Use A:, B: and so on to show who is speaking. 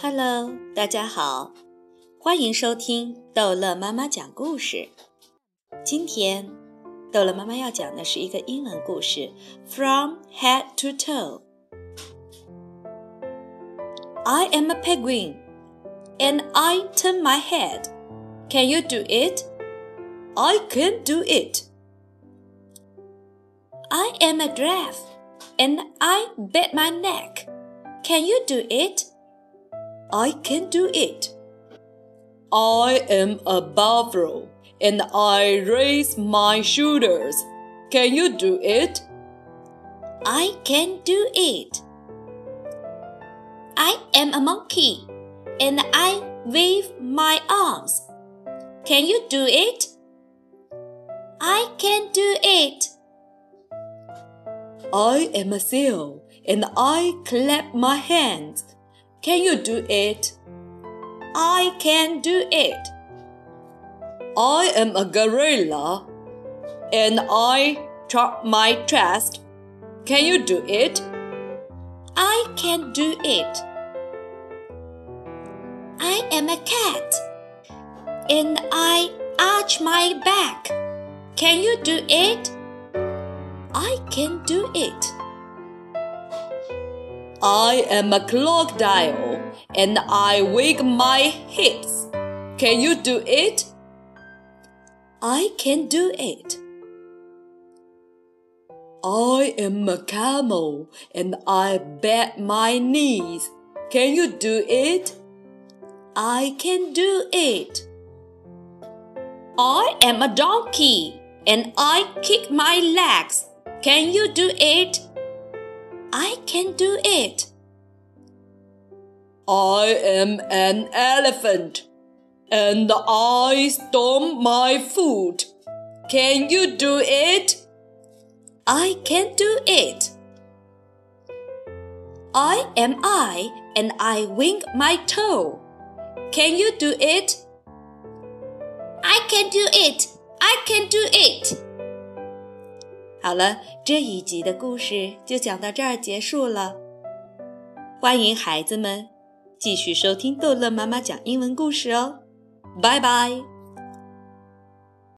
A: Hello，大家好，欢迎收听逗乐妈妈讲故事。今天，逗乐妈妈要讲的是一个英文故事，From Head to Toe。I am a penguin, and I turn my head. Can you do it? I can do it. I am a giraffe, and I bend my neck. Can you do it? I can do it. I am a buffalo and I raise my shoulders. Can you do it? I can do it. I am a monkey and I wave my arms. Can you do it? I can do it. I am a seal and I clap my hands. Can you do it? I can do it. I am a gorilla and I chop my chest. Can you do it? I can do it. I am a cat and I arch my back. Can you do it? I can do it. I am a crocodile and I wig my hips. Can you do it? I can do it. I am a camel and I bend my knees. Can you do it? I can do it. I am a donkey and I kick my legs. Can you do it? Can do it. I am an elephant and I stomp my foot. Can you do it? I can do it. I am I and I wink my toe. Can you do it? I can do it. I can do it. 好了，这一集的故事就讲到这儿结束了。欢迎孩子们继续收听逗乐妈妈讲英文故事哦，拜拜。